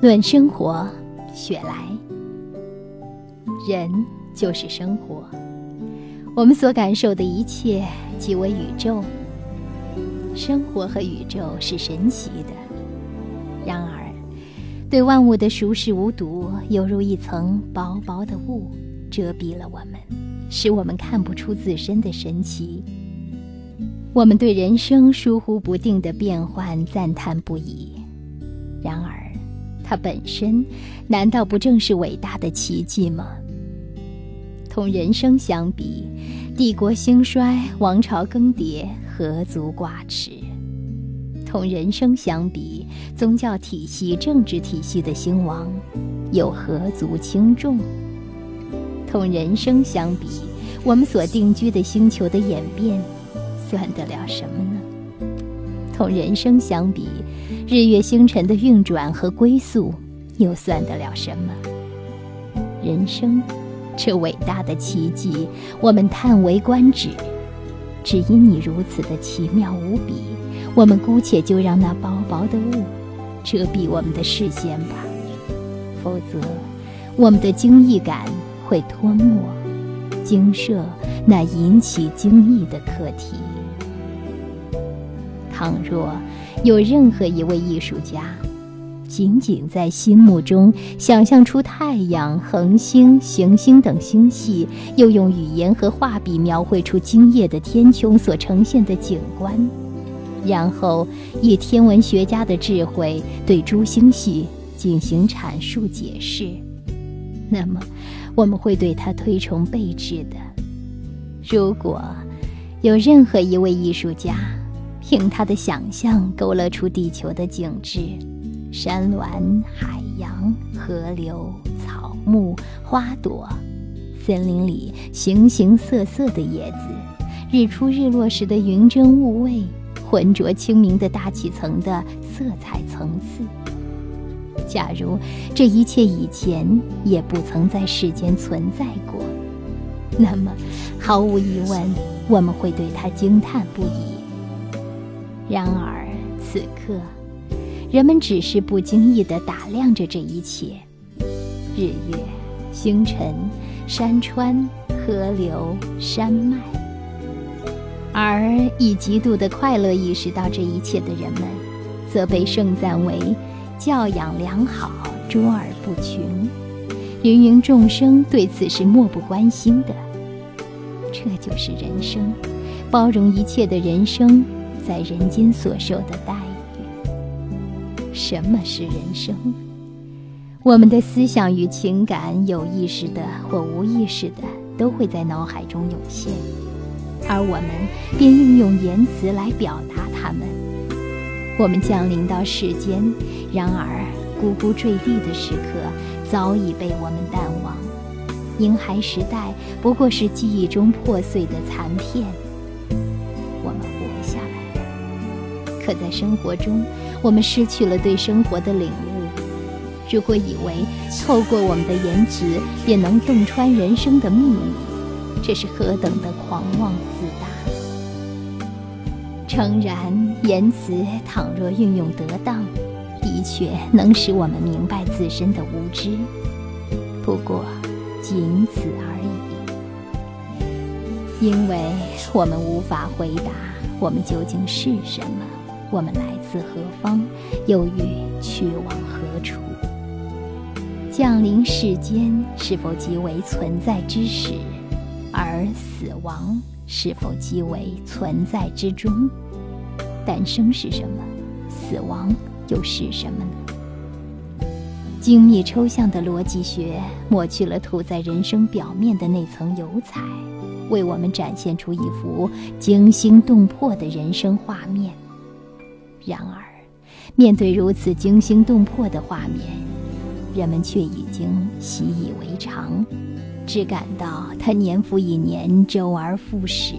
论生活，雪莱。人就是生活，我们所感受的一切即为宇宙。生活和宇宙是神奇的，然而，对万物的熟视无睹，犹如一层薄薄的雾，遮蔽了我们，使我们看不出自身的神奇。我们对人生疏忽不定的变幻赞叹不已，然而，它本身难道不正是伟大的奇迹吗？同人生相比，帝国兴衰、王朝更迭。何足挂齿？同人生相比，宗教体系、政治体系的兴亡又何足轻重？同人生相比，我们所定居的星球的演变，算得了什么呢？同人生相比，日月星辰的运转和归宿，又算得了什么？人生，这伟大的奇迹，我们叹为观止。只因你如此的奇妙无比，我们姑且就让那薄薄的雾遮蔽我们的视线吧，否则我们的惊异感会吞没、惊慑那引起惊异的课题。倘若有任何一位艺术家，仅仅在心目中想象出太阳、恒星、行星等星系，又用语言和画笔描绘出今夜的天穹所呈现的景观，然后以天文学家的智慧对诸星系进行阐述解释，那么我们会对他推崇备至的。如果有任何一位艺术家，凭他的想象勾勒出地球的景致，山峦、海洋、河流、草木、花朵，森林里形形色色的叶子，日出日落时的云蒸雾蔚，浑浊清明的大气层的色彩层次。假如这一切以前也不曾在世间存在过，那么毫无疑问，我们会对它惊叹不已。然而此刻。人们只是不经意地打量着这一切：日月、星辰、山川、河流、山脉。而以极度的快乐意识到这一切的人们，则被盛赞为教养良好、卓尔不群。芸芸众生对此是漠不关心的。这就是人生，包容一切的人生，在人间所受的待遇。什么是人生？我们的思想与情感，有意识的或无意识的，都会在脑海中涌现，而我们便运用言辞来表达它们。我们降临到世间，然而呱呱坠地的时刻早已被我们淡忘。婴孩时代不过是记忆中破碎的残片。可在生活中。我们失去了对生活的领悟。如果以为透过我们的言辞也能洞穿人生的秘密，这是何等的狂妄自大！诚然，言辞倘若运用得当，的确能使我们明白自身的无知。不过，仅此而已。因为我们无法回答我们究竟是什么。我们来自何方，又欲去往何处？降临世间是否即为存在之始？而死亡是否即为存在之终？诞生是什么？死亡又是什么呢？精密抽象的逻辑学抹去了涂在人生表面的那层油彩，为我们展现出一幅惊心动魄的人生画面。然而，面对如此惊心动魄的画面，人们却已经习以为常，只感到它年复一年，周而复始。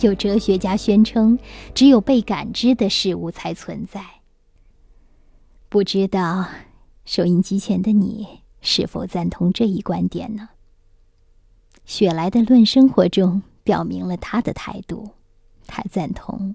有哲学家宣称，只有被感知的事物才存在。不知道收音机前的你是否赞同这一观点呢？雪莱的《论生活》中表明了他的态度，他赞同。